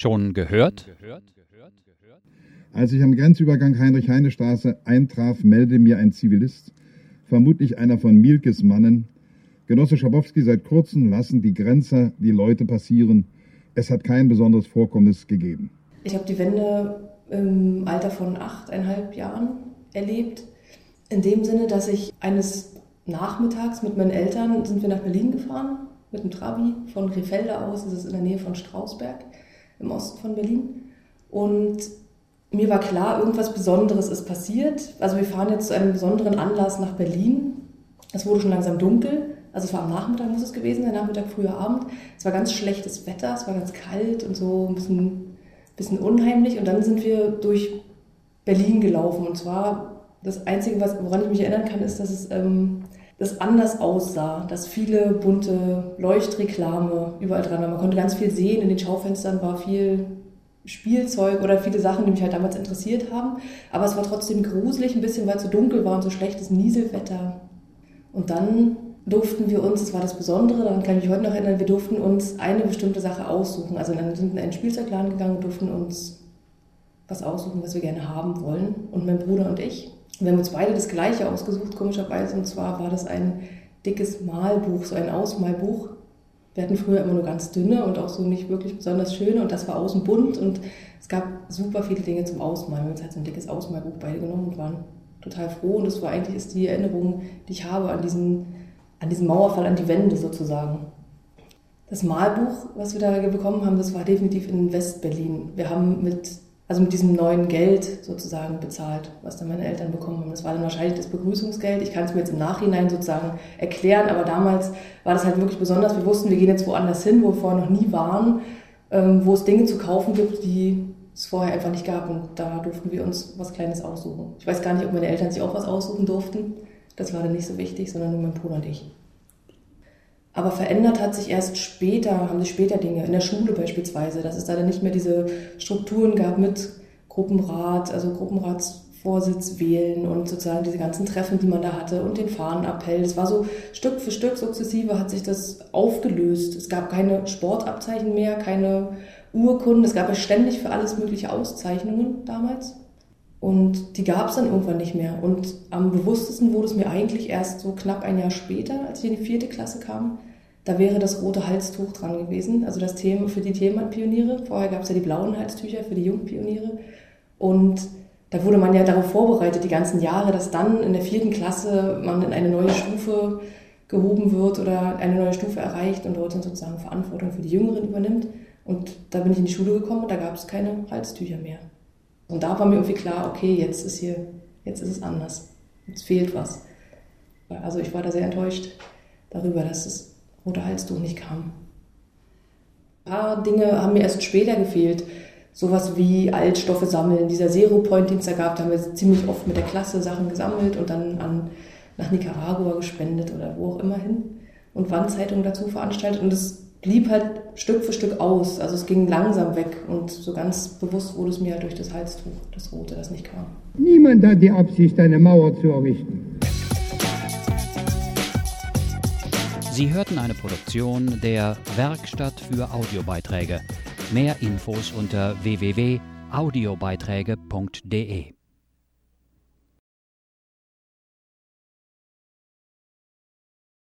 Schon gehört? Als ich am Grenzübergang Heinrich-Heine-Straße eintraf, meldete mir ein Zivilist, vermutlich einer von Mielkes Mannen, Genosse Schabowski, seit kurzem lassen die Grenzer die Leute passieren. Es hat kein besonderes Vorkommnis gegeben. Ich habe die Wende im Alter von achteinhalb Jahren erlebt. In dem Sinne, dass ich eines Nachmittags mit meinen Eltern sind wir nach Berlin gefahren, mit dem Trabi von Rehfelde aus, das ist in der Nähe von Strausberg im Osten von Berlin. Und mir war klar, irgendwas Besonderes ist passiert. Also wir fahren jetzt zu einem besonderen Anlass nach Berlin. Es wurde schon langsam dunkel. Also es war am Nachmittag, muss es gewesen sein, Nachmittag, früher Abend. Es war ganz schlechtes Wetter, es war ganz kalt und so ein bisschen, bisschen unheimlich. Und dann sind wir durch Berlin gelaufen. Und zwar das Einzige, woran ich mich erinnern kann, ist, dass es ähm, das anders aussah, dass viele bunte Leuchtreklame überall dran waren. Man konnte ganz viel sehen, in den Schaufenstern war viel Spielzeug oder viele Sachen, die mich halt damals interessiert haben. Aber es war trotzdem gruselig, ein bisschen, weil es so dunkel war und so schlechtes Nieselwetter. Und dann durften wir uns, das war das Besondere, daran kann ich mich heute noch erinnern, wir durften uns eine bestimmte Sache aussuchen. Also dann sind wir in einen Spielzeugladen gegangen und durften uns was aussuchen, was wir gerne haben wollen. Und mein Bruder und ich. Wir haben uns beide das Gleiche ausgesucht, komischerweise. Und zwar war das ein dickes Malbuch, so ein Ausmalbuch. Wir hatten früher immer nur ganz dünne und auch so nicht wirklich besonders schöne. Und das war außen bunt. Und es gab super viele Dinge zum Ausmalen. Wir haben uns halt so ein dickes Ausmalbuch beide genommen und waren total froh. Und das war eigentlich ist die Erinnerung, die ich habe an diesen, an diesen Mauerfall, an die Wände sozusagen. Das Malbuch, was wir da bekommen haben, das war definitiv in Westberlin. Wir haben mit also mit diesem neuen Geld sozusagen bezahlt, was dann meine Eltern bekommen haben. Das war dann wahrscheinlich das Begrüßungsgeld. Ich kann es mir jetzt im Nachhinein sozusagen erklären, aber damals war das halt wirklich besonders. Wir wussten, wir gehen jetzt woanders hin, wo wir vorher noch nie waren, ähm, wo es Dinge zu kaufen gibt, die es vorher einfach nicht gab. Und da durften wir uns was Kleines aussuchen. Ich weiß gar nicht, ob meine Eltern sich auch was aussuchen durften. Das war dann nicht so wichtig, sondern nur mein Bruder und ich. Aber verändert hat sich erst später, haben sich später Dinge, in der Schule beispielsweise, dass es da dann nicht mehr diese Strukturen gab mit Gruppenrat, also Gruppenratsvorsitz wählen und sozusagen diese ganzen Treffen, die man da hatte und den Fahnenappell. Es war so Stück für Stück sukzessive hat sich das aufgelöst. Es gab keine Sportabzeichen mehr, keine Urkunden. Es gab ja ständig für alles mögliche Auszeichnungen damals. Und die gab es dann irgendwann nicht mehr. Und am bewusstesten wurde es mir eigentlich erst so knapp ein Jahr später, als ich in die vierte Klasse kam. Da wäre das rote Halstuch dran gewesen, also das Thema für die Themenpioniere. Vorher gab es ja die blauen Halstücher für die Jungpioniere. Und da wurde man ja darauf vorbereitet, die ganzen Jahre, dass dann in der vierten Klasse man in eine neue Stufe gehoben wird oder eine neue Stufe erreicht und dort dann sozusagen Verantwortung für die Jüngeren übernimmt. Und da bin ich in die Schule gekommen und da gab es keine Halstücher mehr. Und da war mir irgendwie klar, okay, jetzt ist hier, jetzt ist es anders. Jetzt fehlt was. Also ich war da sehr enttäuscht darüber, dass das rote Halstuch nicht kam. Ein paar Dinge haben mir erst später gefehlt. Sowas wie Altstoffe sammeln. Dieser Zero Point, den es da gab, da haben wir ziemlich oft mit der Klasse Sachen gesammelt und dann an, nach Nicaragua gespendet oder wo auch immer hin. Und Wandzeitungen dazu veranstaltet. Und das blieb halt Stück für Stück aus. Also es ging langsam weg und so ganz bewusst wurde es mir halt durch das Halstuch, das Rote, das nicht kam. Niemand hat die Absicht, eine Mauer zu errichten. Sie hörten eine Produktion der Werkstatt für Audiobeiträge. Mehr Infos unter www.audiobeiträge.de